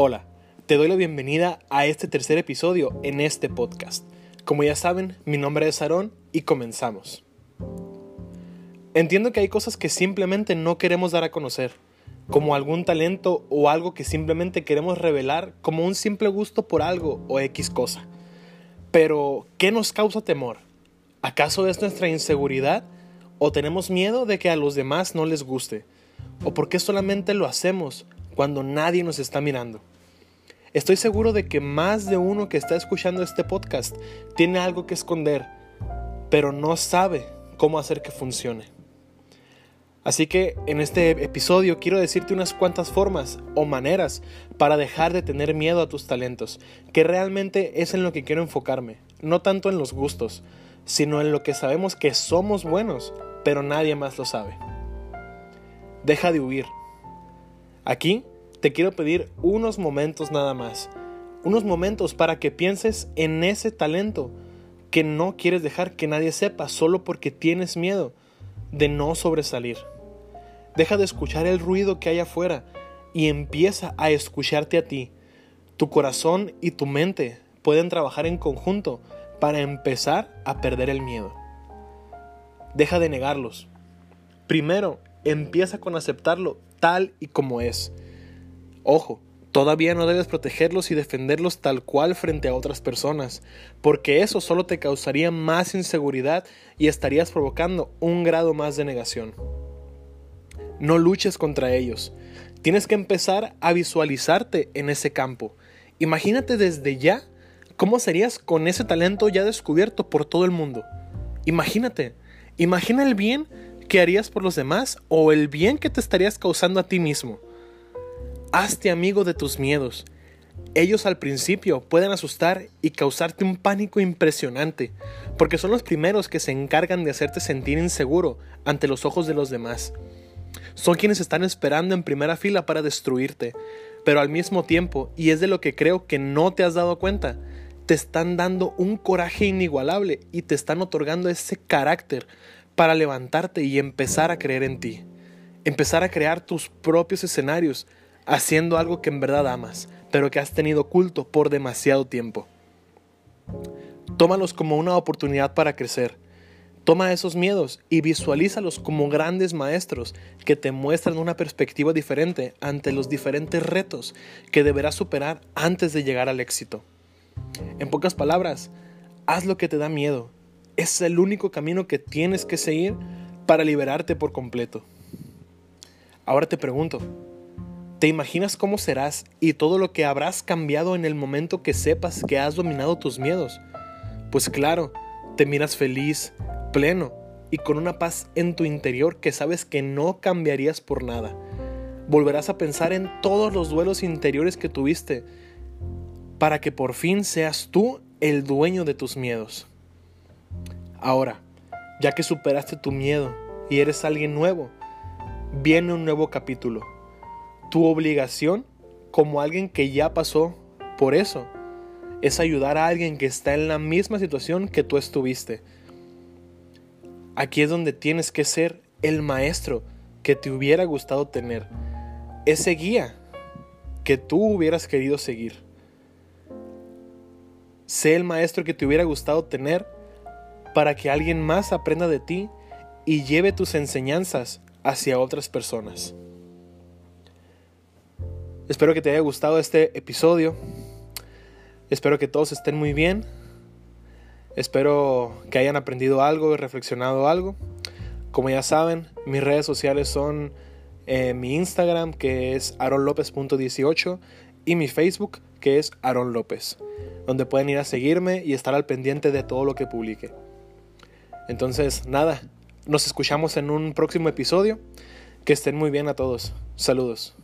Hola, te doy la bienvenida a este tercer episodio en este podcast. Como ya saben, mi nombre es Aarón y comenzamos. Entiendo que hay cosas que simplemente no queremos dar a conocer, como algún talento o algo que simplemente queremos revelar como un simple gusto por algo o X cosa. Pero, ¿qué nos causa temor? ¿Acaso es nuestra inseguridad? ¿O tenemos miedo de que a los demás no les guste? ¿O por qué solamente lo hacemos cuando nadie nos está mirando? Estoy seguro de que más de uno que está escuchando este podcast tiene algo que esconder, pero no sabe cómo hacer que funcione. Así que en este episodio quiero decirte unas cuantas formas o maneras para dejar de tener miedo a tus talentos, que realmente es en lo que quiero enfocarme, no tanto en los gustos, sino en lo que sabemos que somos buenos, pero nadie más lo sabe. Deja de huir. Aquí te quiero pedir unos momentos nada más. Unos momentos para que pienses en ese talento que no quieres dejar que nadie sepa solo porque tienes miedo de no sobresalir. Deja de escuchar el ruido que hay afuera y empieza a escucharte a ti. Tu corazón y tu mente pueden trabajar en conjunto para empezar a perder el miedo. Deja de negarlos. Primero, empieza con aceptarlo tal y como es. Ojo, todavía no debes protegerlos y defenderlos tal cual frente a otras personas, porque eso solo te causaría más inseguridad y estarías provocando un grado más de negación. No luches contra ellos. Tienes que empezar a visualizarte en ese campo. Imagínate desde ya cómo serías con ese talento ya descubierto por todo el mundo. Imagínate, imagina el bien que harías por los demás o el bien que te estarías causando a ti mismo. Hazte amigo de tus miedos. Ellos al principio pueden asustar y causarte un pánico impresionante, porque son los primeros que se encargan de hacerte sentir inseguro ante los ojos de los demás. Son quienes están esperando en primera fila para destruirte, pero al mismo tiempo, y es de lo que creo que no te has dado cuenta, te están dando un coraje inigualable y te están otorgando ese carácter para levantarte y empezar a creer en ti. Empezar a crear tus propios escenarios, haciendo algo que en verdad amas, pero que has tenido oculto por demasiado tiempo. Tómalos como una oportunidad para crecer. Toma esos miedos y visualízalos como grandes maestros que te muestran una perspectiva diferente ante los diferentes retos que deberás superar antes de llegar al éxito. En pocas palabras, haz lo que te da miedo. Es el único camino que tienes que seguir para liberarte por completo. Ahora te pregunto, ¿Te imaginas cómo serás y todo lo que habrás cambiado en el momento que sepas que has dominado tus miedos? Pues claro, te miras feliz, pleno y con una paz en tu interior que sabes que no cambiarías por nada. Volverás a pensar en todos los duelos interiores que tuviste para que por fin seas tú el dueño de tus miedos. Ahora, ya que superaste tu miedo y eres alguien nuevo, viene un nuevo capítulo tu obligación como alguien que ya pasó por eso es ayudar a alguien que está en la misma situación que tú estuviste. Aquí es donde tienes que ser el maestro que te hubiera gustado tener, ese guía que tú hubieras querido seguir. Sé el maestro que te hubiera gustado tener para que alguien más aprenda de ti y lleve tus enseñanzas hacia otras personas. Espero que te haya gustado este episodio. Espero que todos estén muy bien. Espero que hayan aprendido algo y reflexionado algo. Como ya saben, mis redes sociales son eh, mi Instagram, que es aronlopez.18, y mi Facebook, que es Aaron López, donde pueden ir a seguirme y estar al pendiente de todo lo que publique. Entonces, nada, nos escuchamos en un próximo episodio. Que estén muy bien a todos. Saludos.